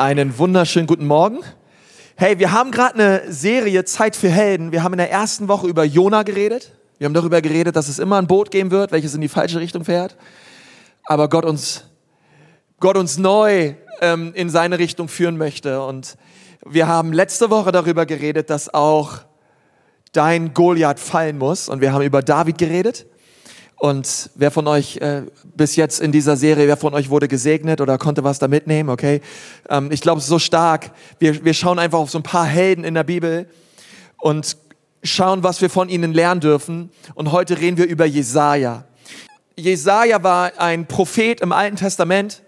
Einen wunderschönen guten Morgen. Hey, wir haben gerade eine Serie Zeit für Helden. Wir haben in der ersten Woche über Jona geredet. Wir haben darüber geredet, dass es immer ein Boot geben wird, welches in die falsche Richtung fährt. Aber Gott uns, Gott uns neu ähm, in seine Richtung führen möchte. Und wir haben letzte Woche darüber geredet, dass auch dein Goliath fallen muss. Und wir haben über David geredet. Und wer von euch äh, bis jetzt in dieser Serie, wer von euch wurde gesegnet oder konnte was da mitnehmen, okay? Ähm, ich glaube, so stark. Wir, wir schauen einfach auf so ein paar Helden in der Bibel und schauen, was wir von ihnen lernen dürfen. Und heute reden wir über Jesaja. Jesaja war ein Prophet im Alten Testament.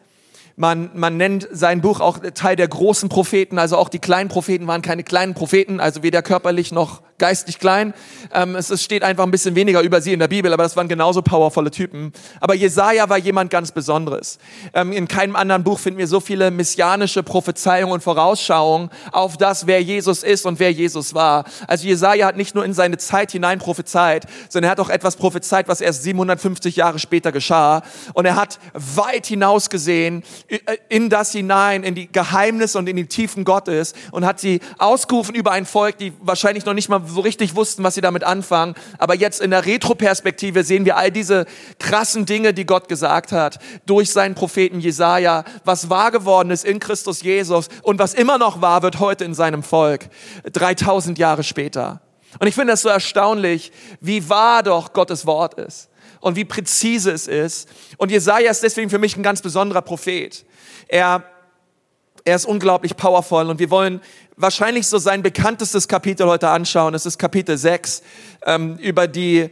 Man, man nennt sein Buch auch Teil der großen Propheten, also auch die kleinen Propheten waren keine kleinen Propheten, also weder körperlich noch geistig klein. Ähm, es, es steht einfach ein bisschen weniger über sie in der Bibel, aber das waren genauso powervolle Typen. Aber Jesaja war jemand ganz Besonderes. Ähm, in keinem anderen Buch finden wir so viele messianische Prophezeiungen und Vorausschauungen auf das, wer Jesus ist und wer Jesus war. Also Jesaja hat nicht nur in seine Zeit hinein prophezeit, sondern er hat auch etwas prophezeit, was erst 750 Jahre später geschah. Und er hat weit hinaus gesehen in das hinein, in die Geheimnisse und in die Tiefen Gottes und hat sie ausgerufen über ein Volk, die wahrscheinlich noch nicht mal so richtig wussten, was sie damit anfangen. Aber jetzt in der Retroperspektive sehen wir all diese krassen Dinge, die Gott gesagt hat, durch seinen Propheten Jesaja, was wahr geworden ist in Christus Jesus und was immer noch wahr wird heute in seinem Volk, 3000 Jahre später. Und ich finde das so erstaunlich, wie wahr doch Gottes Wort ist und wie präzise es ist. Und Jesaja ist deswegen für mich ein ganz besonderer Prophet. Er er ist unglaublich powerful und wir wollen wahrscheinlich so sein bekanntestes Kapitel heute anschauen. Es ist Kapitel 6 ähm, über die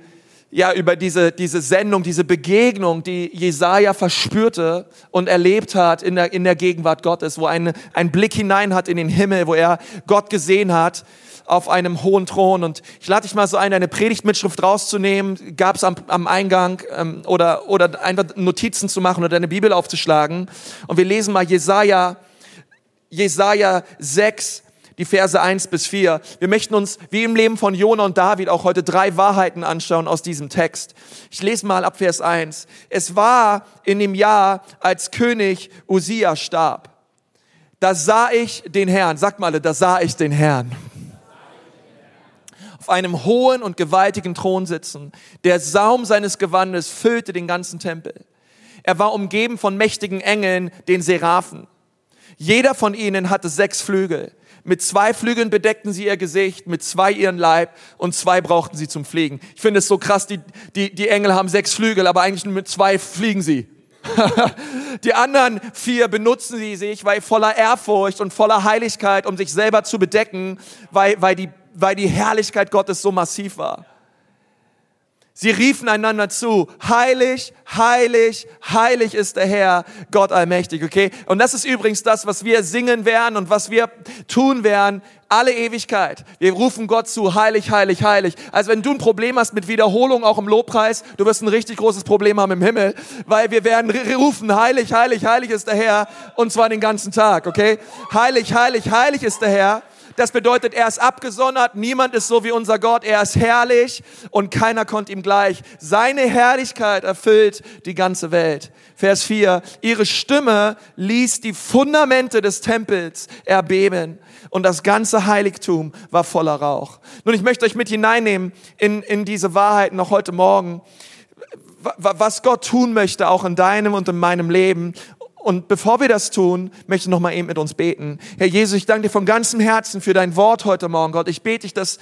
ja, über diese, diese Sendung, diese Begegnung, die Jesaja verspürte und erlebt hat in der, in der Gegenwart Gottes, wo ein, ein Blick hinein hat in den Himmel, wo er Gott gesehen hat auf einem hohen Thron. Und ich lade dich mal so ein, eine Predigtmitschrift rauszunehmen, gab es am, am Eingang ähm, oder, oder einfach Notizen zu machen oder deine Bibel aufzuschlagen. Und wir lesen mal Jesaja Jesaja 6, die Verse 1 bis 4. Wir möchten uns, wie im Leben von Jona und David, auch heute drei Wahrheiten anschauen aus diesem Text. Ich lese mal ab Vers 1. Es war in dem Jahr, als König Usia starb. Da sah ich den Herrn. Sagt mal, da sah ich den Herrn. Einem hohen und gewaltigen Thron sitzen. Der Saum seines Gewandes füllte den ganzen Tempel. Er war umgeben von mächtigen Engeln, den Seraphen. Jeder von ihnen hatte sechs Flügel. Mit zwei Flügeln bedeckten sie ihr Gesicht, mit zwei ihren Leib und zwei brauchten sie zum Fliegen. Ich finde es so krass, die, die, die Engel haben sechs Flügel, aber eigentlich nur mit zwei fliegen sie. die anderen vier benutzen sie sich, weil voller Ehrfurcht und voller Heiligkeit, um sich selber zu bedecken, weil, weil, die, weil die Herrlichkeit Gottes so massiv war. Sie riefen einander zu, heilig, heilig, heilig ist der Herr, Gott allmächtig, okay? Und das ist übrigens das, was wir singen werden und was wir tun werden, alle Ewigkeit. Wir rufen Gott zu, heilig, heilig, heilig. Also wenn du ein Problem hast mit Wiederholung, auch im Lobpreis, du wirst ein richtig großes Problem haben im Himmel, weil wir werden rufen, heilig, heilig, heilig ist der Herr, und zwar den ganzen Tag, okay? Heilig, heilig, heilig ist der Herr. Das bedeutet, er ist abgesondert, niemand ist so wie unser Gott, er ist herrlich und keiner kommt ihm gleich. Seine Herrlichkeit erfüllt die ganze Welt. Vers 4, ihre Stimme ließ die Fundamente des Tempels erbeben und das ganze Heiligtum war voller Rauch. Nun, ich möchte euch mit hineinnehmen in, in diese Wahrheit noch heute Morgen was Gott tun möchte, auch in deinem und in meinem Leben und bevor wir das tun, möchte ich noch mal eben mit uns beten. Herr Jesus, ich danke dir von ganzem Herzen für dein Wort heute Morgen, Gott. Ich bete dich, dass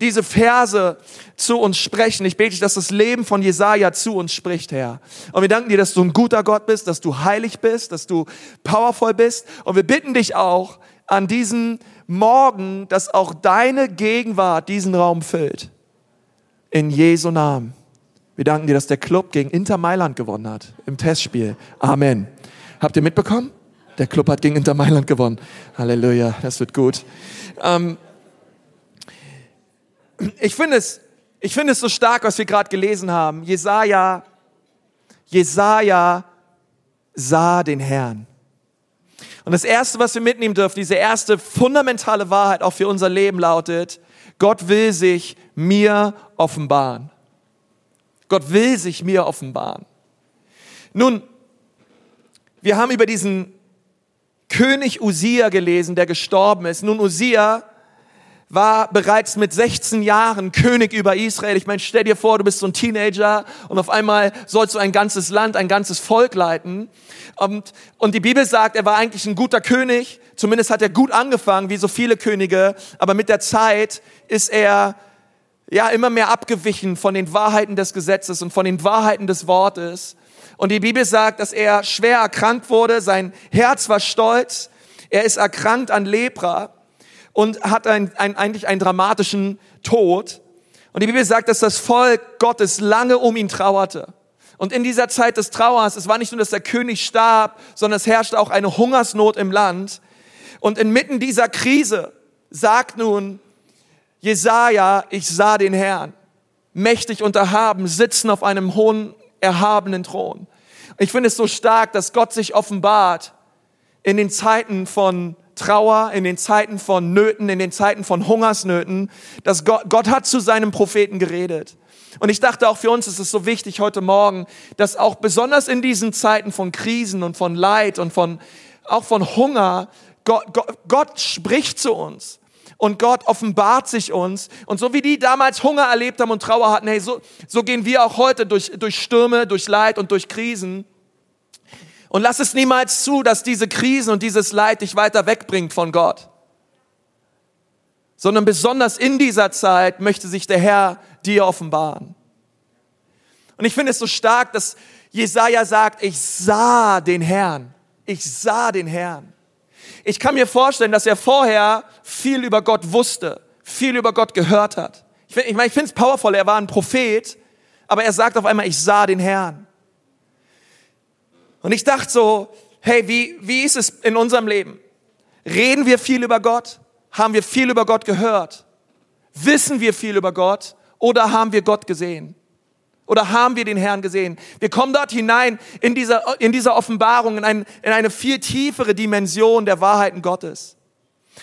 diese Verse zu uns sprechen. Ich bete dich, dass das Leben von Jesaja zu uns spricht, Herr. Und wir danken dir, dass du ein guter Gott bist, dass du heilig bist, dass du powerful bist. Und wir bitten dich auch an diesem Morgen, dass auch deine Gegenwart diesen Raum füllt. In Jesu Namen. Wir danken dir, dass der Club gegen Inter Mailand gewonnen hat im Testspiel. Amen. Habt ihr mitbekommen? Der Club hat gegen Inter Mailand gewonnen. Halleluja, das wird gut. Ähm, ich finde es, ich finde es so stark, was wir gerade gelesen haben. Jesaja, Jesaja sah den Herrn. Und das erste, was wir mitnehmen dürfen, diese erste fundamentale Wahrheit auch für unser Leben lautet, Gott will sich mir offenbaren. Gott will sich mir offenbaren. Nun, wir haben über diesen König Usia gelesen, der gestorben ist. Nun, Usia war bereits mit 16 Jahren König über Israel. Ich meine, stell dir vor, du bist so ein Teenager und auf einmal sollst du ein ganzes Land, ein ganzes Volk leiten. Und, und die Bibel sagt, er war eigentlich ein guter König. Zumindest hat er gut angefangen, wie so viele Könige. Aber mit der Zeit ist er ja immer mehr abgewichen von den Wahrheiten des Gesetzes und von den Wahrheiten des Wortes. Und die Bibel sagt, dass er schwer erkrankt wurde. Sein Herz war stolz. Er ist erkrankt an Lepra und hat ein, ein, eigentlich einen dramatischen Tod. Und die Bibel sagt, dass das Volk Gottes lange um ihn trauerte. Und in dieser Zeit des Trauers, es war nicht nur, dass der König starb, sondern es herrschte auch eine Hungersnot im Land. Und inmitten dieser Krise sagt nun Jesaja, ich sah den Herrn, mächtig und erhaben, sitzen auf einem hohen, erhabenen Thron. Ich finde es so stark, dass Gott sich offenbart in den Zeiten von Trauer, in den Zeiten von Nöten, in den Zeiten von Hungersnöten, dass Gott, Gott hat zu seinem Propheten geredet. Und ich dachte auch für uns ist es so wichtig heute Morgen, dass auch besonders in diesen Zeiten von Krisen und von Leid und von, auch von Hunger, Gott, Gott, Gott spricht zu uns. Und Gott offenbart sich uns. Und so wie die damals Hunger erlebt haben und Trauer hatten, hey, so, so gehen wir auch heute durch, durch Stürme, durch Leid und durch Krisen. Und lass es niemals zu, dass diese Krisen und dieses Leid dich weiter wegbringt von Gott. Sondern besonders in dieser Zeit möchte sich der Herr dir offenbaren. Und ich finde es so stark, dass Jesaja sagt, ich sah den Herrn. Ich sah den Herrn. Ich kann mir vorstellen, dass er vorher viel über Gott wusste, viel über Gott gehört hat. Ich, ich meine, ich finde es powerful, er war ein Prophet, aber er sagt auf einmal, ich sah den Herrn. Und ich dachte so, hey, wie, wie ist es in unserem Leben? Reden wir viel über Gott? Haben wir viel über Gott gehört? Wissen wir viel über Gott? Oder haben wir Gott gesehen? Oder haben wir den Herrn gesehen? Wir kommen dort hinein in dieser, in dieser Offenbarung, in, ein, in eine viel tiefere Dimension der Wahrheiten Gottes.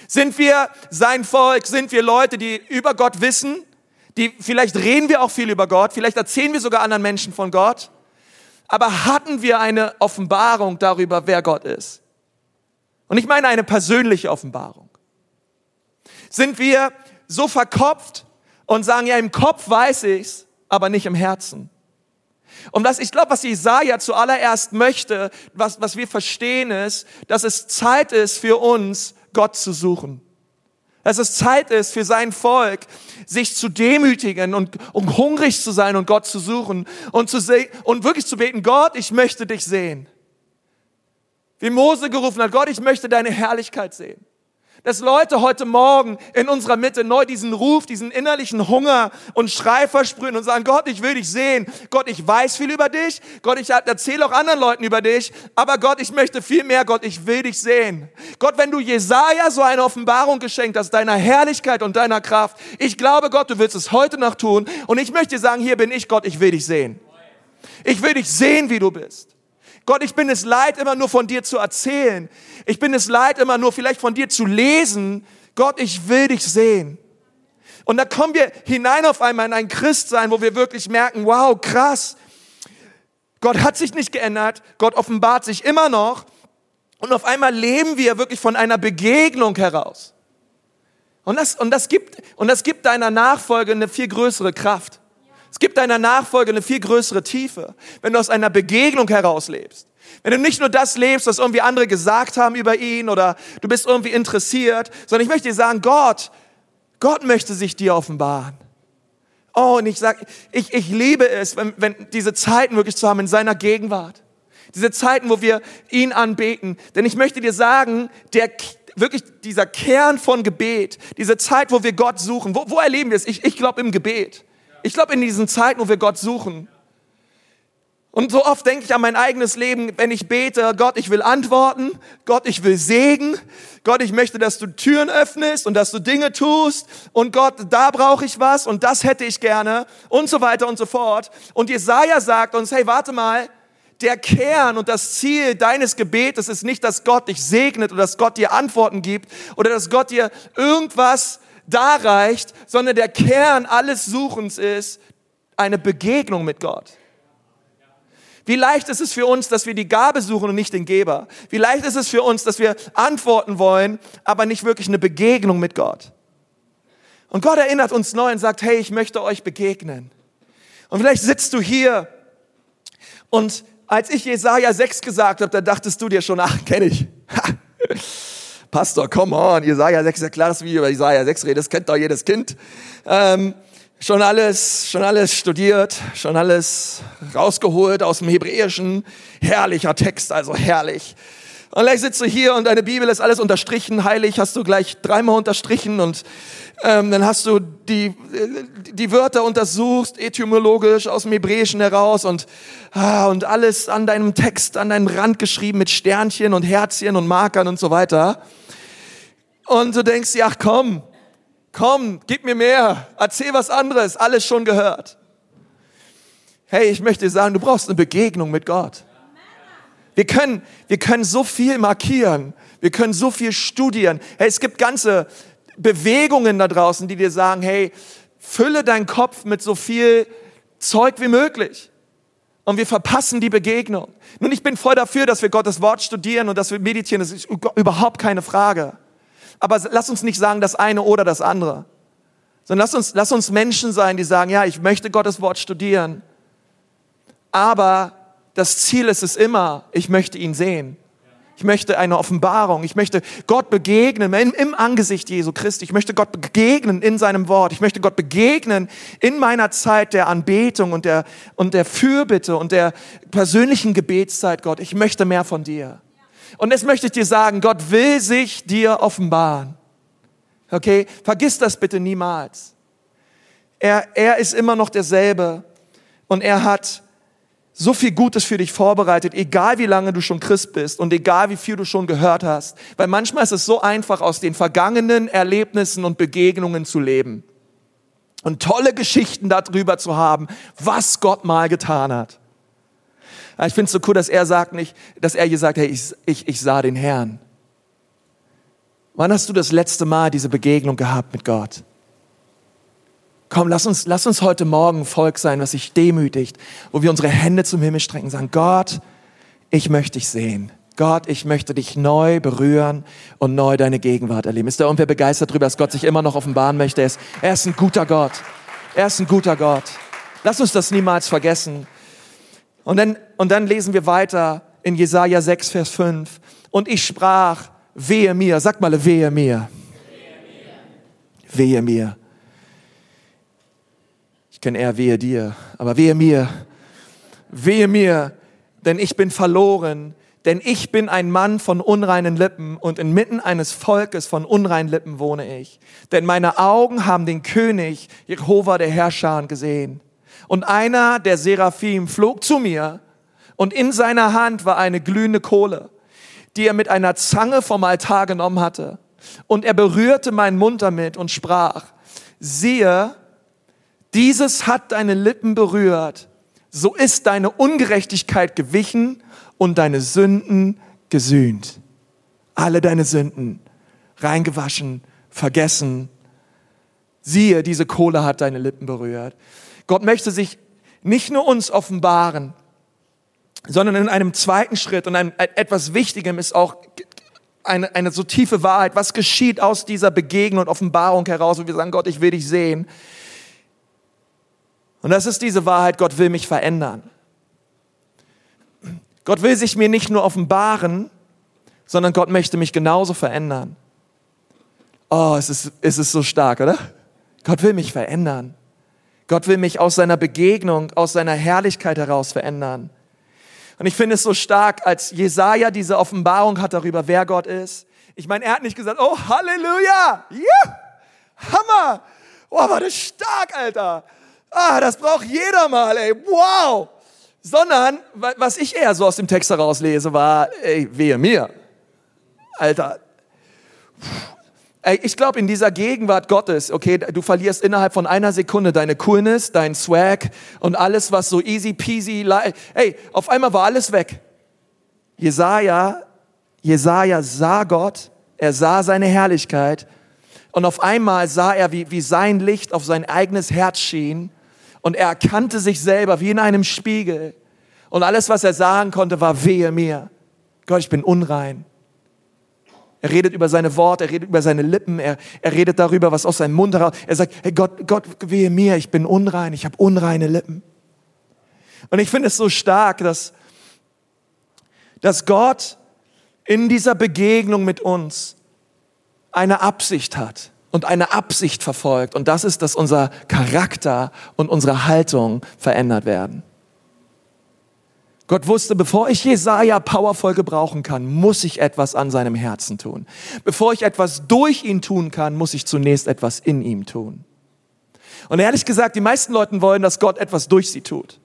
Sind wir sein Volk? Sind wir Leute, die über Gott wissen? Die, vielleicht reden wir auch viel über Gott. Vielleicht erzählen wir sogar anderen Menschen von Gott. Aber hatten wir eine Offenbarung darüber, wer Gott ist? Und ich meine eine persönliche Offenbarung. Sind wir so verkopft und sagen, ja, im Kopf weiß ich's, aber nicht im Herzen? Und was ich glaube, was Jesaja zuallererst möchte, was, was wir verstehen ist, dass es Zeit ist für uns, Gott zu suchen dass es Zeit ist für sein Volk, sich zu demütigen und, und hungrig zu sein und Gott zu suchen und, zu se und wirklich zu beten, Gott, ich möchte dich sehen. Wie Mose gerufen hat, Gott, ich möchte deine Herrlichkeit sehen. Dass Leute heute Morgen in unserer Mitte neu diesen Ruf, diesen innerlichen Hunger und Schrei versprühen und sagen, Gott, ich will dich sehen. Gott, ich weiß viel über dich. Gott, ich erzähle auch anderen Leuten über dich. Aber Gott, ich möchte viel mehr. Gott, ich will dich sehen. Gott, wenn du Jesaja so eine Offenbarung geschenkt hast, deiner Herrlichkeit und deiner Kraft, ich glaube, Gott, du willst es heute noch tun. Und ich möchte dir sagen, hier bin ich, Gott, ich will dich sehen. Ich will dich sehen, wie du bist. Gott, ich bin es leid, immer nur von dir zu erzählen. Ich bin es leid, immer nur vielleicht von dir zu lesen. Gott, ich will dich sehen. Und da kommen wir hinein auf einmal in ein Christsein, wo wir wirklich merken, wow, krass. Gott hat sich nicht geändert. Gott offenbart sich immer noch. Und auf einmal leben wir wirklich von einer Begegnung heraus. Und das, und das gibt, und das gibt deiner Nachfolge eine viel größere Kraft. Es gibt deiner Nachfolge eine viel größere Tiefe, wenn du aus einer Begegnung heraus lebst. Wenn du nicht nur das lebst, was irgendwie andere gesagt haben über ihn oder du bist irgendwie interessiert, sondern ich möchte dir sagen, Gott, Gott möchte sich dir offenbaren. Oh, und ich sag, ich, ich liebe es, wenn, wenn diese Zeiten wirklich zu haben in seiner Gegenwart. Diese Zeiten, wo wir ihn anbeten. Denn ich möchte dir sagen, der, wirklich dieser Kern von Gebet, diese Zeit, wo wir Gott suchen, wo, wo erleben wir es? Ich, ich glaube im Gebet. Ich glaube, in diesen Zeiten, wo wir Gott suchen. Und so oft denke ich an mein eigenes Leben, wenn ich bete, Gott, ich will antworten, Gott, ich will Segen, Gott, ich möchte, dass du Türen öffnest und dass du Dinge tust und Gott, da brauche ich was und das hätte ich gerne und so weiter und so fort. Und Jesaja sagt uns, hey, warte mal, der Kern und das Ziel deines Gebetes ist nicht, dass Gott dich segnet oder dass Gott dir Antworten gibt oder dass Gott dir irgendwas da reicht, sondern der Kern alles Suchens ist eine Begegnung mit Gott. Wie leicht ist es für uns, dass wir die Gabe suchen und nicht den Geber? Wie leicht ist es für uns, dass wir antworten wollen, aber nicht wirklich eine Begegnung mit Gott? Und Gott erinnert uns neu und sagt, hey, ich möchte euch begegnen. Und vielleicht sitzt du hier und als ich Jesaja 6 gesagt habe, da dachtest du dir schon, ach, kenne ich. Pastor, come on, Jesaja 6 ist ja klar, dass wir über Jesaja 6 reden, das kennt doch jedes Kind. Ähm, schon alles, schon alles studiert, schon alles rausgeholt aus dem Hebräischen. Herrlicher Text, also herrlich. Und gleich sitzt du hier und deine Bibel ist alles unterstrichen, heilig hast du gleich dreimal unterstrichen und ähm, dann hast du die, die Wörter untersuchst, etymologisch aus dem Hebräischen heraus und, ah, und alles an deinem Text, an deinen Rand geschrieben mit Sternchen und Herzchen und Markern und so weiter. Und du denkst, ja komm, komm, gib mir mehr, erzähl was anderes, alles schon gehört. Hey, ich möchte dir sagen, du brauchst eine Begegnung mit Gott. Wir können, wir können so viel markieren. Wir können so viel studieren. Hey, es gibt ganze Bewegungen da draußen, die dir sagen, hey, fülle deinen Kopf mit so viel Zeug wie möglich. Und wir verpassen die Begegnung. Nun, ich bin voll dafür, dass wir Gottes Wort studieren und dass wir meditieren. Das ist überhaupt keine Frage. Aber lass uns nicht sagen, das eine oder das andere. Sondern lass uns, lass uns Menschen sein, die sagen, ja, ich möchte Gottes Wort studieren. Aber das Ziel ist es immer, ich möchte ihn sehen. Ich möchte eine Offenbarung. Ich möchte Gott begegnen im, im, Angesicht Jesu Christi. Ich möchte Gott begegnen in seinem Wort. Ich möchte Gott begegnen in meiner Zeit der Anbetung und der, und der Fürbitte und der persönlichen Gebetszeit, Gott. Ich möchte mehr von dir. Und jetzt möchte ich dir sagen, Gott will sich dir offenbaren. Okay? Vergiss das bitte niemals. Er, er ist immer noch derselbe und er hat so viel Gutes für dich vorbereitet, egal wie lange du schon Christ bist und egal wie viel du schon gehört hast. Weil manchmal ist es so einfach, aus den vergangenen Erlebnissen und Begegnungen zu leben und tolle Geschichten darüber zu haben, was Gott mal getan hat. Ich finde es so cool, dass er sagt nicht, dass er hier sagt, hey, ich, ich, ich sah den Herrn. Wann hast du das letzte Mal diese Begegnung gehabt mit Gott? Komm, lass uns, lass uns heute Morgen Volk sein, was sich demütigt, wo wir unsere Hände zum Himmel strecken und sagen, Gott, ich möchte dich sehen. Gott, ich möchte dich neu berühren und neu deine Gegenwart erleben. Ist da irgendwer begeistert darüber, dass Gott sich immer noch offenbaren möchte? Er ist, er ist ein guter Gott. Er ist ein guter Gott. Lass uns das niemals vergessen. Und dann, und dann lesen wir weiter in Jesaja 6, Vers 5. Und ich sprach, wehe mir. Sag mal, wehe mir. Wehe mir. Ich kenne eher wehe dir, aber wehe mir, wehe mir, denn ich bin verloren, denn ich bin ein Mann von unreinen Lippen und inmitten eines Volkes von unreinen Lippen wohne ich. Denn meine Augen haben den König, Jehova der Herrscher, gesehen. Und einer der Seraphim flog zu mir und in seiner Hand war eine glühende Kohle, die er mit einer Zange vom Altar genommen hatte. Und er berührte meinen Mund damit und sprach, siehe, dieses hat deine Lippen berührt, so ist deine Ungerechtigkeit gewichen und deine Sünden gesühnt. Alle deine Sünden reingewaschen, vergessen. Siehe, diese Kohle hat deine Lippen berührt. Gott möchte sich nicht nur uns offenbaren, sondern in einem zweiten Schritt und einem, etwas Wichtigem ist auch eine, eine so tiefe Wahrheit. Was geschieht aus dieser Begegnung und Offenbarung heraus, wo wir sagen, Gott, ich will dich sehen. Und das ist diese Wahrheit, Gott will mich verändern. Gott will sich mir nicht nur offenbaren, sondern Gott möchte mich genauso verändern. Oh, es ist, es ist so stark, oder? Gott will mich verändern. Gott will mich aus seiner Begegnung, aus seiner Herrlichkeit heraus verändern. Und ich finde es so stark, als Jesaja diese Offenbarung hat darüber, wer Gott ist. Ich meine, er hat nicht gesagt, oh, Halleluja, yeah, Hammer, oh, war das stark, Alter. Ah, das braucht jeder mal, ey. Wow. Sondern, was ich eher so aus dem Text herauslese, war, ey, wehe mir. Alter. Ey, ich glaube, in dieser Gegenwart Gottes, okay, du verlierst innerhalb von einer Sekunde deine Coolness, dein Swag und alles, was so easy peasy, ey, auf einmal war alles weg. Jesaja, Jesaja sah Gott, er sah seine Herrlichkeit und auf einmal sah er, wie, wie sein Licht auf sein eigenes Herz schien und er erkannte sich selber wie in einem Spiegel. Und alles, was er sagen konnte, war wehe mir. Gott, ich bin unrein. Er redet über seine Worte, er redet über seine Lippen, er, er redet darüber, was aus seinem Mund heraus. Er sagt, hey Gott, Gott, wehe mir, ich bin unrein, ich habe unreine Lippen. Und ich finde es so stark, dass, dass Gott in dieser Begegnung mit uns eine Absicht hat und eine Absicht verfolgt. Und das ist, dass unser Charakter und unsere Haltung verändert werden. Gott wusste, bevor ich Jesaja powervoll gebrauchen kann, muss ich etwas an seinem Herzen tun. Bevor ich etwas durch ihn tun kann, muss ich zunächst etwas in ihm tun. Und ehrlich gesagt, die meisten Leute wollen, dass Gott etwas durch sie tut.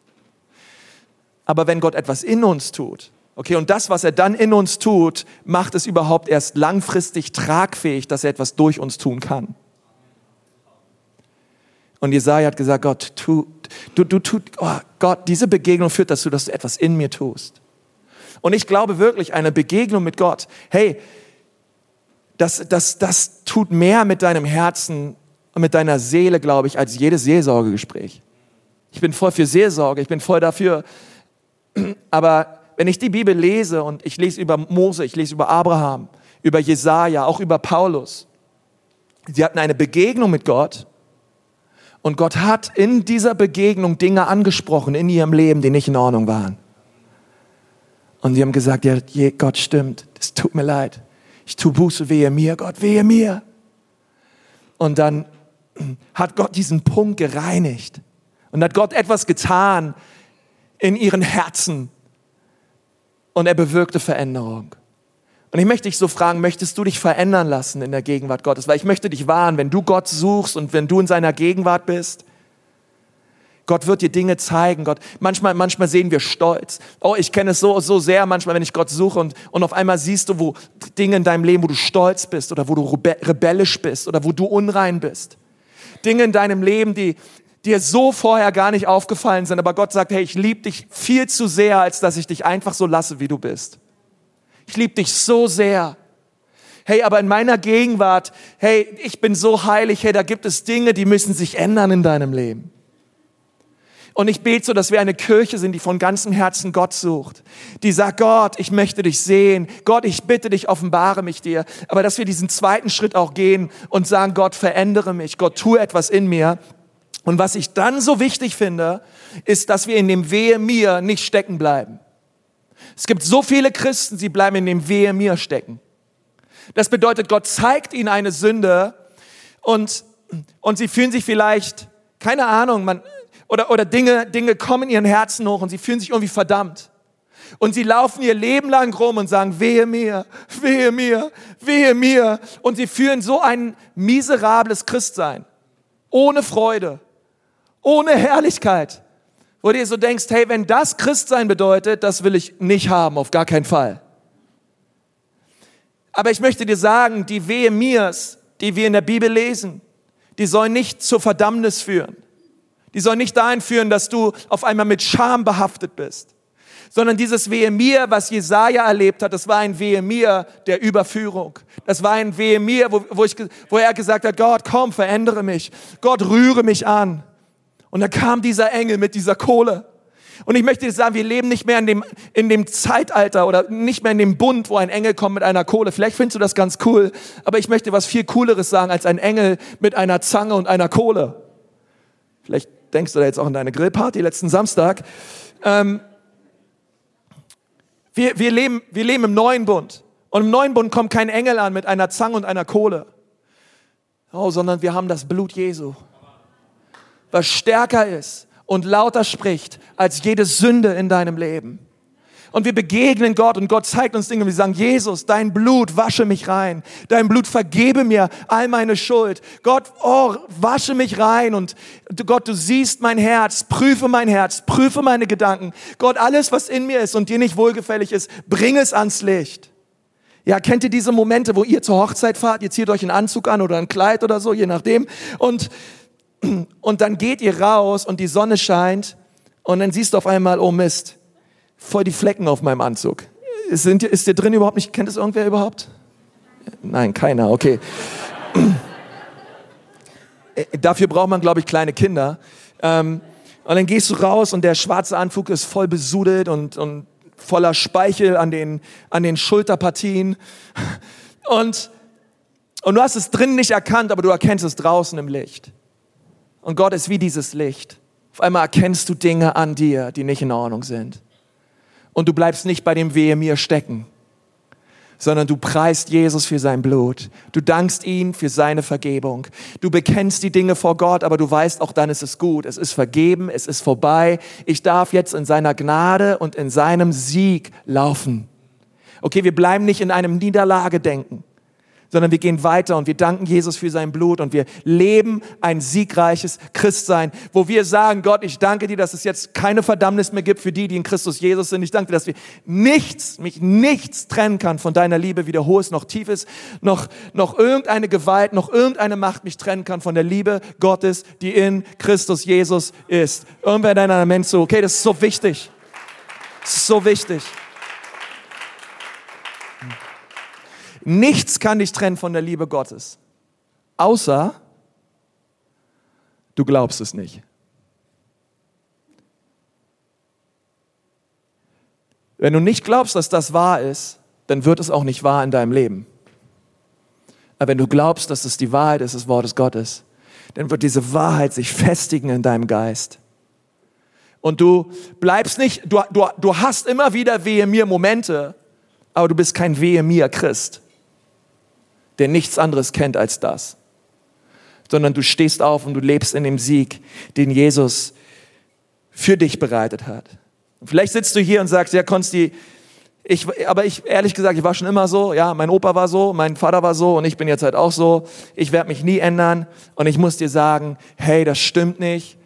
Aber wenn Gott etwas in uns tut, okay, und das, was er dann in uns tut, macht es überhaupt erst langfristig tragfähig, dass er etwas durch uns tun kann. Und Jesaja hat gesagt, Gott, tu, du, du, tu, oh Gott, diese Begegnung führt dazu, dass du etwas in mir tust. Und ich glaube wirklich, eine Begegnung mit Gott, hey, das, das, das tut mehr mit deinem Herzen und mit deiner Seele, glaube ich, als jedes Seelsorgegespräch. Ich bin voll für Seelsorge, ich bin voll dafür. Aber wenn ich die Bibel lese und ich lese über Mose, ich lese über Abraham, über Jesaja, auch über Paulus, sie hatten eine Begegnung mit Gott und Gott hat in dieser Begegnung Dinge angesprochen in ihrem Leben, die nicht in Ordnung waren. Und sie haben gesagt, ja, Gott stimmt, es tut mir leid. Ich tue Buße, wehe mir, Gott, wehe mir. Und dann hat Gott diesen Punkt gereinigt. Und hat Gott etwas getan in ihren Herzen. Und er bewirkte Veränderung. Und ich möchte dich so fragen, möchtest du dich verändern lassen in der Gegenwart Gottes? Weil ich möchte dich warnen, wenn du Gott suchst und wenn du in seiner Gegenwart bist, Gott wird dir Dinge zeigen. Gott, manchmal, manchmal sehen wir Stolz. Oh, ich kenne es so, so sehr manchmal, wenn ich Gott suche und, und auf einmal siehst du, wo Dinge in deinem Leben, wo du stolz bist oder wo du rebellisch bist oder wo du unrein bist. Dinge in deinem Leben, die dir so vorher gar nicht aufgefallen sind, aber Gott sagt, hey, ich liebe dich viel zu sehr, als dass ich dich einfach so lasse, wie du bist. Ich liebe dich so sehr. Hey, aber in meiner Gegenwart, hey, ich bin so heilig, hey, da gibt es Dinge, die müssen sich ändern in deinem Leben. Und ich bete so, dass wir eine Kirche sind, die von ganzem Herzen Gott sucht. Die sagt, Gott, ich möchte dich sehen. Gott, ich bitte dich, offenbare mich dir. Aber dass wir diesen zweiten Schritt auch gehen und sagen, Gott, verändere mich. Gott, tue etwas in mir. Und was ich dann so wichtig finde, ist, dass wir in dem Wehe mir nicht stecken bleiben. Es gibt so viele Christen, sie bleiben in dem Wehe mir stecken. Das bedeutet, Gott zeigt ihnen eine Sünde und, und sie fühlen sich vielleicht, keine Ahnung, man, oder, oder Dinge, Dinge kommen in ihren Herzen hoch und sie fühlen sich irgendwie verdammt. Und sie laufen ihr Leben lang rum und sagen, wehe mir, wehe mir, wehe mir. Und sie führen so ein miserables Christsein. Ohne Freude, ohne Herrlichkeit wo du dir so denkst, hey, wenn das Christsein bedeutet, das will ich nicht haben, auf gar keinen Fall. Aber ich möchte dir sagen, die Wehe mirs, die wir in der Bibel lesen, die sollen nicht zur Verdammnis führen. Die sollen nicht dahin führen, dass du auf einmal mit Scham behaftet bist. Sondern dieses Wehe mir, was Jesaja erlebt hat, das war ein Wehe mir der Überführung. Das war ein Wehe mir, wo, wo, ich, wo er gesagt hat, Gott, komm, verändere mich. Gott, rühre mich an. Und da kam dieser Engel mit dieser Kohle. Und ich möchte dir sagen, wir leben nicht mehr in dem, in dem Zeitalter oder nicht mehr in dem Bund, wo ein Engel kommt mit einer Kohle. Vielleicht findest du das ganz cool, aber ich möchte was viel Cooleres sagen als ein Engel mit einer Zange und einer Kohle. Vielleicht denkst du da jetzt auch an deine Grillparty letzten Samstag. Ähm, wir, wir, leben, wir leben im neuen Bund. Und im neuen Bund kommt kein Engel an mit einer Zange und einer Kohle. Oh, sondern wir haben das Blut Jesu was stärker ist und lauter spricht als jede Sünde in deinem Leben. Und wir begegnen Gott und Gott zeigt uns Dinge und wir sagen, Jesus, dein Blut wasche mich rein. Dein Blut vergebe mir all meine Schuld. Gott, oh, wasche mich rein und Gott, du siehst mein Herz, prüfe mein Herz, prüfe meine Gedanken. Gott, alles, was in mir ist und dir nicht wohlgefällig ist, bring es ans Licht. Ja, kennt ihr diese Momente, wo ihr zur Hochzeit fahrt? Ihr zieht euch einen Anzug an oder ein Kleid oder so, je nachdem. Und und dann geht ihr raus und die Sonne scheint und dann siehst du auf einmal, oh Mist, voll die Flecken auf meinem Anzug. Sind, ist dir drin überhaupt nicht, kennt es irgendwer überhaupt? Nein, keiner, okay. Dafür braucht man, glaube ich, kleine Kinder. Ähm, Und dann gehst du raus und der schwarze Anzug ist voll besudelt und, und voller Speichel an den, an den Schulterpartien. Und, und du hast es drinnen nicht erkannt, aber du erkennst es draußen im Licht. Und Gott ist wie dieses Licht. Auf einmal erkennst du Dinge an dir, die nicht in Ordnung sind. Und du bleibst nicht bei dem Wehe mir stecken, sondern du preist Jesus für sein Blut. Du dankst ihm für seine Vergebung. Du bekennst die Dinge vor Gott, aber du weißt auch dann ist es gut. Es ist vergeben, es ist vorbei. Ich darf jetzt in seiner Gnade und in seinem Sieg laufen. Okay, wir bleiben nicht in einem Niederlage denken sondern wir gehen weiter und wir danken Jesus für sein Blut und wir leben ein siegreiches Christsein, wo wir sagen, Gott, ich danke dir, dass es jetzt keine Verdammnis mehr gibt für die, die in Christus Jesus sind. Ich danke dir, dass wir nichts, mich nichts trennen kann von deiner Liebe, weder hohes noch tiefes, noch, noch irgendeine Gewalt, noch irgendeine Macht mich trennen kann von der Liebe Gottes, die in Christus Jesus ist. Irgendwer in deiner Mensch so, okay, das ist so wichtig. Das ist so wichtig. Nichts kann dich trennen von der Liebe Gottes, außer du glaubst es nicht. Wenn du nicht glaubst, dass das wahr ist, dann wird es auch nicht wahr in deinem Leben. Aber wenn du glaubst, dass es die Wahrheit ist, das Wort des Gottes, dann wird diese Wahrheit sich festigen in deinem Geist. Und du bleibst nicht, du, du, du hast immer wieder wehe mir Momente, aber du bist kein wehe mir Christ der nichts anderes kennt als das, sondern du stehst auf und du lebst in dem Sieg, den Jesus für dich bereitet hat. vielleicht sitzt du hier und sagst, ja, Konsti, ich, aber ich, ehrlich gesagt, ich war schon immer so, ja, mein Opa war so, mein Vater war so und ich bin jetzt halt auch so. Ich werde mich nie ändern und ich muss dir sagen, hey, das stimmt nicht.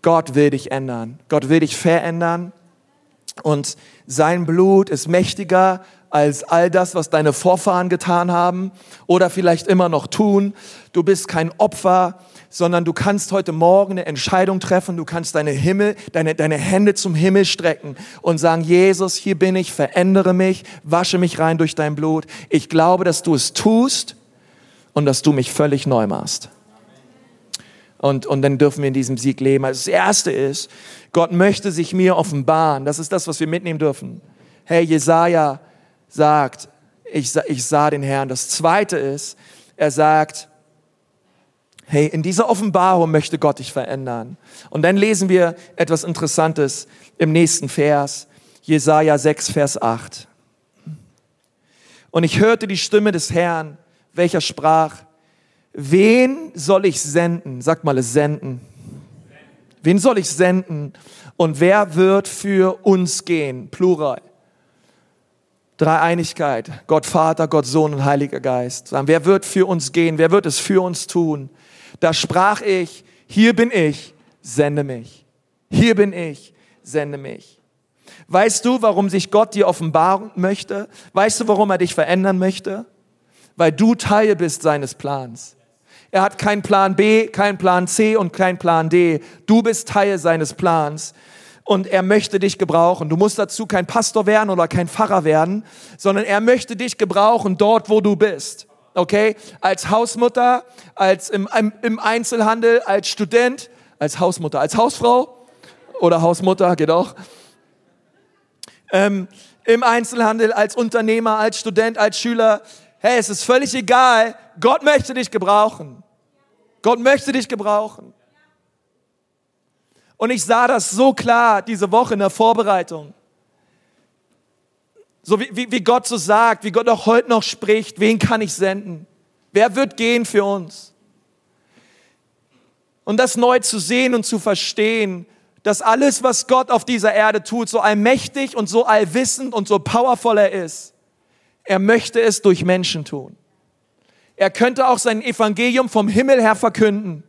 Gott will dich ändern. Gott will dich verändern und sein Blut ist mächtiger als all das, was deine Vorfahren getan haben oder vielleicht immer noch tun. Du bist kein Opfer, sondern du kannst heute Morgen eine Entscheidung treffen. Du kannst deine Himmel, deine, deine Hände zum Himmel strecken und sagen, Jesus, hier bin ich, verändere mich, wasche mich rein durch dein Blut. Ich glaube, dass du es tust und dass du mich völlig neu machst. Und, und dann dürfen wir in diesem Sieg leben. Also das Erste ist, Gott möchte sich mir offenbaren. Das ist das, was wir mitnehmen dürfen. Hey, Jesaja sagt, ich, ich sah den Herrn. Das zweite ist, er sagt, hey, in dieser Offenbarung möchte Gott dich verändern. Und dann lesen wir etwas Interessantes im nächsten Vers, Jesaja 6, Vers 8. Und ich hörte die Stimme des Herrn, welcher sprach, wen soll ich senden? Sag mal, es senden. Wen soll ich senden? Und wer wird für uns gehen? Plural. Dreieinigkeit, Gott Vater, Gott Sohn und Heiliger Geist. Wer wird für uns gehen? Wer wird es für uns tun? Da sprach ich, hier bin ich, sende mich. Hier bin ich, sende mich. Weißt du, warum sich Gott dir offenbaren möchte? Weißt du, warum er dich verändern möchte? Weil du Teil bist seines Plans. Er hat keinen Plan B, keinen Plan C und keinen Plan D. Du bist Teil seines Plans und er möchte dich gebrauchen. Du musst dazu kein Pastor werden oder kein Pfarrer werden, sondern er möchte dich gebrauchen dort, wo du bist. Okay? Als Hausmutter, als im, im Einzelhandel, als Student, als Hausmutter, als Hausfrau oder Hausmutter, geht auch. Ähm, Im Einzelhandel, als Unternehmer, als Student, als Schüler. Hey, es ist völlig egal. Gott möchte dich gebrauchen. Gott möchte dich gebrauchen. Und ich sah das so klar diese Woche in der Vorbereitung. So wie, wie, wie Gott so sagt, wie Gott auch heute noch spricht, wen kann ich senden? Wer wird gehen für uns? Und das neu zu sehen und zu verstehen, dass alles, was Gott auf dieser Erde tut, so allmächtig und so allwissend und so powervoll er ist, er möchte es durch Menschen tun. Er könnte auch sein Evangelium vom Himmel her verkünden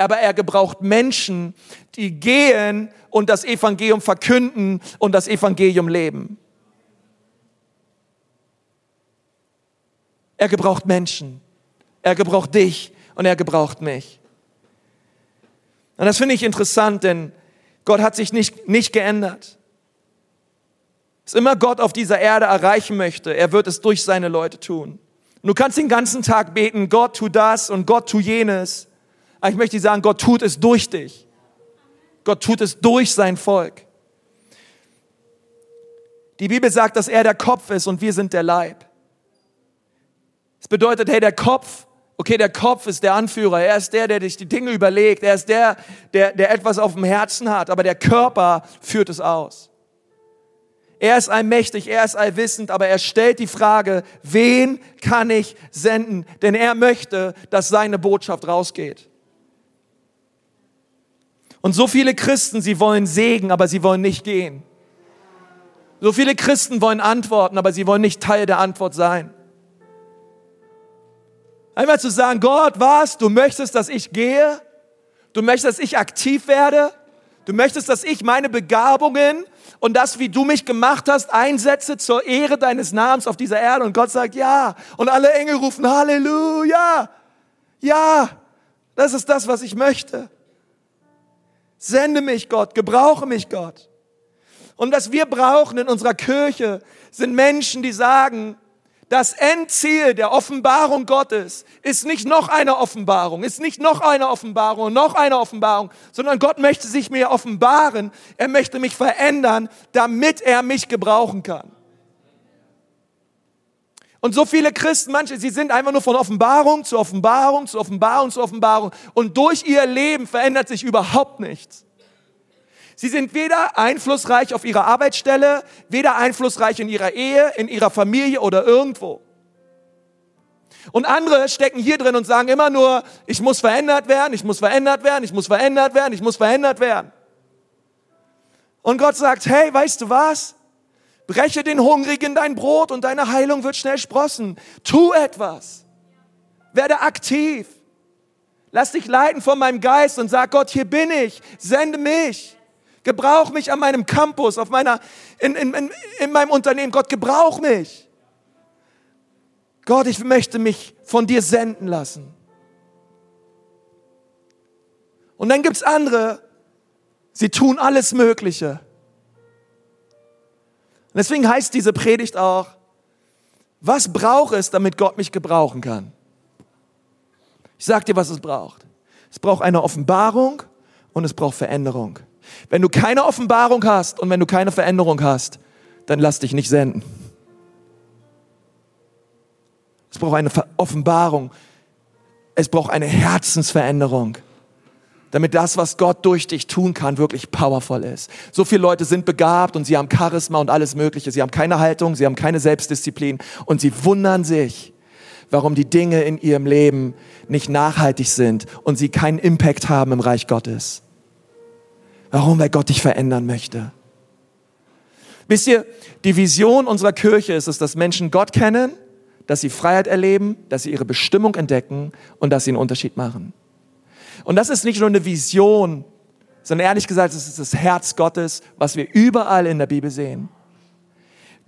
aber er gebraucht Menschen, die gehen und das Evangelium verkünden und das Evangelium leben. Er gebraucht Menschen. Er gebraucht dich und er gebraucht mich. Und das finde ich interessant, denn Gott hat sich nicht, nicht geändert. Was immer Gott auf dieser Erde erreichen möchte, er wird es durch seine Leute tun. Und du kannst den ganzen Tag beten, Gott tu das und Gott tu jenes. Aber ich möchte dir sagen, Gott tut es durch dich. Gott tut es durch sein Volk. Die Bibel sagt, dass er der Kopf ist und wir sind der Leib. Es bedeutet, hey, der Kopf, okay, der Kopf ist der Anführer, er ist der, der sich die Dinge überlegt, er ist der, der, der etwas auf dem Herzen hat, aber der Körper führt es aus. Er ist allmächtig, er ist allwissend, aber er stellt die Frage, wen kann ich senden? Denn er möchte, dass seine Botschaft rausgeht. Und so viele Christen, sie wollen Segen, aber sie wollen nicht gehen. So viele Christen wollen antworten, aber sie wollen nicht Teil der Antwort sein. Einmal zu sagen, Gott, was? Du möchtest, dass ich gehe? Du möchtest, dass ich aktiv werde? Du möchtest, dass ich meine Begabungen und das, wie du mich gemacht hast, einsetze zur Ehre deines Namens auf dieser Erde? Und Gott sagt, ja. Und alle Engel rufen, Halleluja. Ja, das ist das, was ich möchte. Sende mich, Gott, gebrauche mich, Gott. Und was wir brauchen in unserer Kirche sind Menschen, die sagen, das Endziel der Offenbarung Gottes ist nicht noch eine Offenbarung, ist nicht noch eine Offenbarung und noch eine Offenbarung, sondern Gott möchte sich mir offenbaren, er möchte mich verändern, damit er mich gebrauchen kann. Und so viele Christen, manche, sie sind einfach nur von Offenbarung zu Offenbarung zu Offenbarung zu Offenbarung und durch ihr Leben verändert sich überhaupt nichts. Sie sind weder einflussreich auf ihrer Arbeitsstelle, weder einflussreich in ihrer Ehe, in ihrer Familie oder irgendwo. Und andere stecken hier drin und sagen immer nur, ich muss verändert werden, ich muss verändert werden, ich muss verändert werden, ich muss verändert werden. Und Gott sagt, hey, weißt du was? Breche den Hungrigen dein Brot und deine Heilung wird schnell sprossen. Tu etwas. Werde aktiv. Lass dich leiten von meinem Geist und sag Gott, hier bin ich, sende mich. Gebrauch mich an meinem Campus, auf meiner, in, in, in, in meinem Unternehmen. Gott, gebrauch mich. Gott, ich möchte mich von dir senden lassen. Und dann gibt's andere, sie tun alles Mögliche. Und deswegen heißt diese Predigt auch, was braucht es, damit Gott mich gebrauchen kann? Ich sag dir, was es braucht. Es braucht eine Offenbarung und es braucht Veränderung. Wenn du keine Offenbarung hast und wenn du keine Veränderung hast, dann lass dich nicht senden. Es braucht eine Offenbarung. Es braucht eine Herzensveränderung, damit das, was Gott durch dich tun kann, wirklich powerful ist. So viele Leute sind begabt und sie haben Charisma und alles Mögliche. Sie haben keine Haltung, sie haben keine Selbstdisziplin und sie wundern sich, warum die Dinge in ihrem Leben nicht nachhaltig sind und sie keinen Impact haben im Reich Gottes. Warum? Weil Gott dich verändern möchte. Wisst ihr, die Vision unserer Kirche ist es, dass Menschen Gott kennen, dass sie Freiheit erleben, dass sie ihre Bestimmung entdecken und dass sie einen Unterschied machen. Und das ist nicht nur eine Vision, sondern ehrlich gesagt, es ist das Herz Gottes, was wir überall in der Bibel sehen.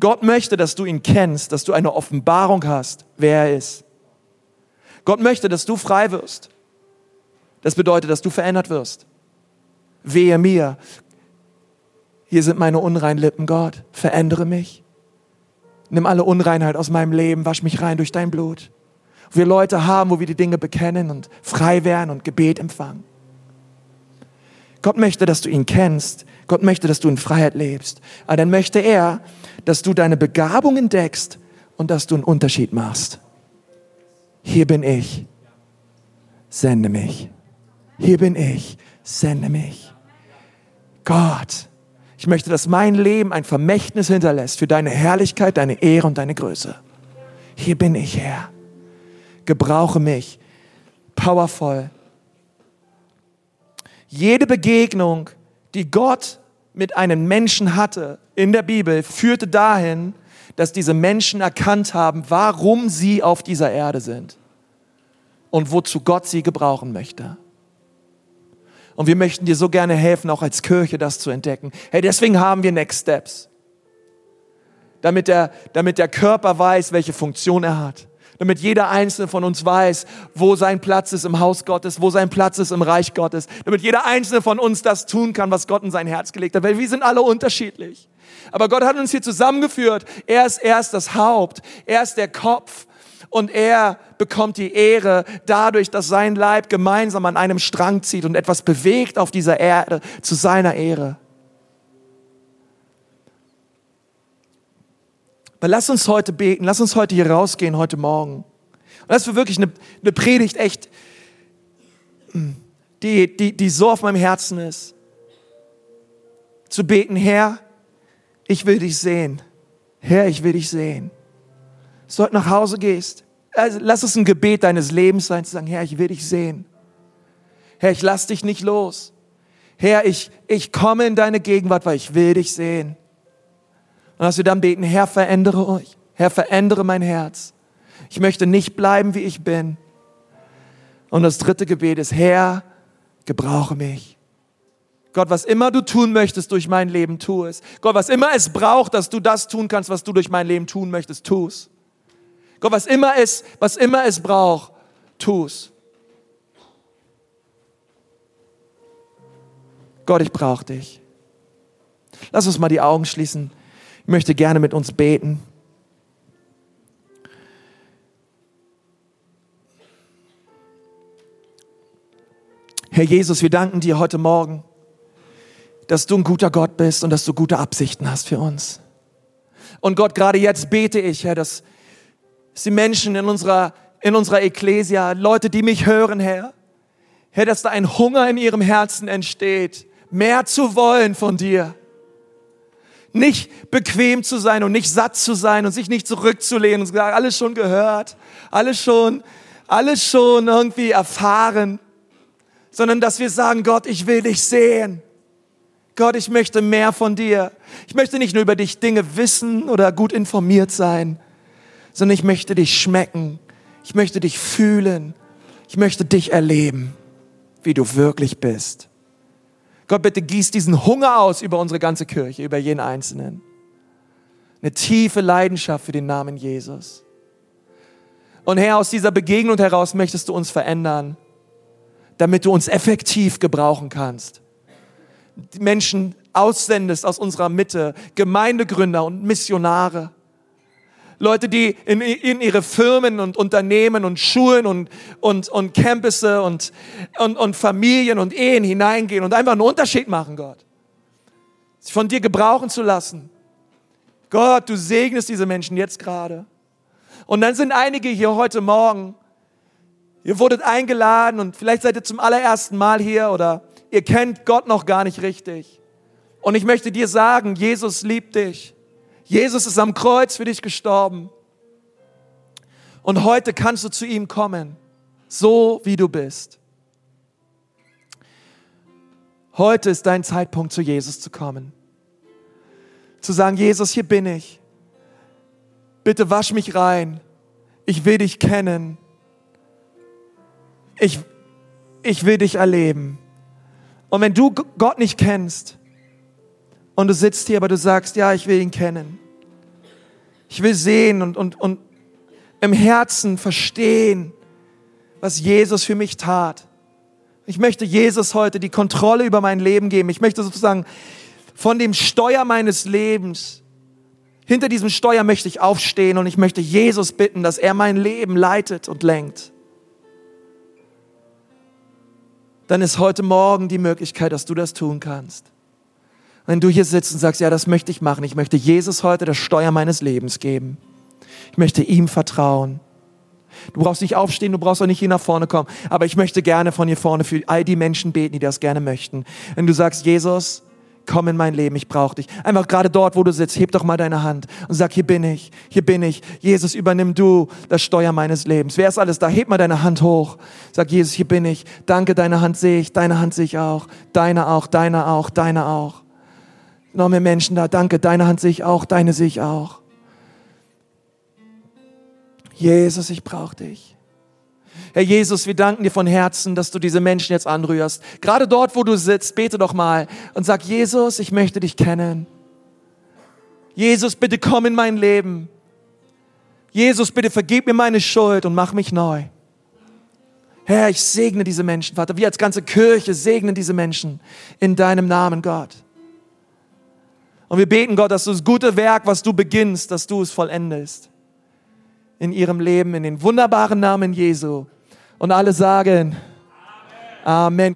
Gott möchte, dass du ihn kennst, dass du eine Offenbarung hast, wer er ist. Gott möchte, dass du frei wirst. Das bedeutet, dass du verändert wirst. Wehe mir. Hier sind meine unreinen Lippen, Gott. Verändere mich. Nimm alle Unreinheit aus meinem Leben, wasch mich rein durch dein Blut. Wir Leute haben, wo wir die Dinge bekennen und frei werden und Gebet empfangen. Gott möchte, dass du ihn kennst. Gott möchte, dass du in Freiheit lebst. Aber dann möchte er, dass du deine Begabung entdeckst und dass du einen Unterschied machst. Hier bin ich. Sende mich. Hier bin ich. Sende mich. Gott, ich möchte, dass mein Leben ein Vermächtnis hinterlässt für deine Herrlichkeit, deine Ehre und deine Größe. Hier bin ich, Herr. Gebrauche mich. Powerful. Jede Begegnung, die Gott mit einem Menschen hatte in der Bibel, führte dahin, dass diese Menschen erkannt haben, warum sie auf dieser Erde sind und wozu Gott sie gebrauchen möchte. Und wir möchten dir so gerne helfen, auch als Kirche das zu entdecken. Hey, deswegen haben wir Next Steps. Damit der, damit der Körper weiß, welche Funktion er hat. Damit jeder Einzelne von uns weiß, wo sein Platz ist im Haus Gottes, wo sein Platz ist im Reich Gottes. Damit jeder Einzelne von uns das tun kann, was Gott in sein Herz gelegt hat. Weil wir sind alle unterschiedlich. Aber Gott hat uns hier zusammengeführt. Er ist erst das Haupt. Er ist der Kopf. Und er bekommt die Ehre dadurch, dass sein Leib gemeinsam an einem Strang zieht und etwas bewegt auf dieser Erde zu seiner Ehre. Aber lass uns heute beten, lass uns heute hier rausgehen, heute Morgen. Und das ist wirklich eine, eine Predigt, echt, die, die, die so auf meinem Herzen ist. Zu beten, Herr, ich will dich sehen. Herr, ich will dich sehen. Dass du heute nach Hause gehst. Also lass es ein Gebet deines Lebens sein, zu sagen, Herr, ich will dich sehen. Herr, ich lass dich nicht los. Herr, ich, ich komme in deine Gegenwart, weil ich will dich sehen. Und dass wir dann beten, Herr, verändere euch. Herr, verändere mein Herz. Ich möchte nicht bleiben, wie ich bin. Und das dritte Gebet ist, Herr, gebrauche mich. Gott, was immer du tun möchtest durch mein Leben, tu es. Gott, was immer es braucht, dass du das tun kannst, was du durch mein Leben tun möchtest, tu es. Gott, was immer es, was immer es braucht, tu es. Gott, ich brauche dich. Lass uns mal die Augen schließen. Ich möchte gerne mit uns beten. Herr Jesus, wir danken dir heute Morgen, dass du ein guter Gott bist und dass du gute Absichten hast für uns. Und Gott, gerade jetzt bete ich, Herr, dass die Menschen in unserer, in unserer Ekklesia, Leute, die mich hören, Herr, Herr, dass da ein Hunger in ihrem Herzen entsteht, mehr zu wollen von dir nicht bequem zu sein und nicht satt zu sein und sich nicht zurückzulehnen und zu sagen, alles schon gehört, alles schon, alles schon irgendwie erfahren, sondern dass wir sagen, Gott, ich will dich sehen. Gott, ich möchte mehr von dir. Ich möchte nicht nur über dich Dinge wissen oder gut informiert sein, sondern ich möchte dich schmecken. Ich möchte dich fühlen. Ich möchte dich erleben, wie du wirklich bist. Gott, bitte gieß diesen Hunger aus über unsere ganze Kirche, über jeden Einzelnen. Eine tiefe Leidenschaft für den Namen Jesus. Und Herr, aus dieser Begegnung heraus möchtest du uns verändern, damit du uns effektiv gebrauchen kannst. Die Menschen aussendest aus unserer Mitte, Gemeindegründer und Missionare Leute, die in, in ihre Firmen und Unternehmen und Schulen und, und, und Campusse und, und, und Familien und Ehen hineingehen und einfach einen Unterschied machen, Gott. Sich von dir gebrauchen zu lassen. Gott, du segnest diese Menschen jetzt gerade. Und dann sind einige hier heute Morgen, ihr wurdet eingeladen und vielleicht seid ihr zum allerersten Mal hier oder ihr kennt Gott noch gar nicht richtig. Und ich möchte dir sagen, Jesus liebt dich. Jesus ist am Kreuz für dich gestorben. Und heute kannst du zu ihm kommen, so wie du bist. Heute ist dein Zeitpunkt, zu Jesus zu kommen. Zu sagen, Jesus, hier bin ich. Bitte wasch mich rein. Ich will dich kennen. Ich, ich will dich erleben. Und wenn du Gott nicht kennst und du sitzt hier, aber du sagst, ja, ich will ihn kennen, ich will sehen und, und, und im Herzen verstehen, was Jesus für mich tat. Ich möchte Jesus heute die Kontrolle über mein Leben geben. Ich möchte sozusagen von dem Steuer meines Lebens, hinter diesem Steuer möchte ich aufstehen und ich möchte Jesus bitten, dass er mein Leben leitet und lenkt. Dann ist heute Morgen die Möglichkeit, dass du das tun kannst. Wenn du hier sitzt und sagst, ja, das möchte ich machen, ich möchte Jesus heute das Steuer meines Lebens geben. Ich möchte ihm vertrauen. Du brauchst nicht aufstehen, du brauchst auch nicht hier nach vorne kommen, aber ich möchte gerne von hier vorne für all die Menschen beten, die das gerne möchten. Wenn du sagst, Jesus, komm in mein Leben, ich brauche dich. Einfach gerade dort, wo du sitzt, heb doch mal deine Hand und sag, hier bin ich, hier bin ich. Jesus, übernimm du das Steuer meines Lebens. Wer ist alles da? Heb mal deine Hand hoch. Sag, Jesus, hier bin ich. Danke, deine Hand sehe ich, deine Hand sehe ich auch, deine auch, deine auch, deine auch. Noch mehr Menschen da. Danke, deine Hand sehe ich auch, deine sehe ich auch. Jesus, ich brauche dich. Herr Jesus, wir danken dir von Herzen, dass du diese Menschen jetzt anrührst. Gerade dort, wo du sitzt, bete doch mal und sag, Jesus, ich möchte dich kennen. Jesus, bitte komm in mein Leben. Jesus, bitte vergib mir meine Schuld und mach mich neu. Herr, ich segne diese Menschen, Vater. Wir als ganze Kirche segnen diese Menschen in deinem Namen, Gott. Und wir beten, Gott, dass du das gute Werk, was du beginnst, dass du es vollendest. In ihrem Leben, in den wunderbaren Namen Jesu. Und alle sagen, Amen. Amen.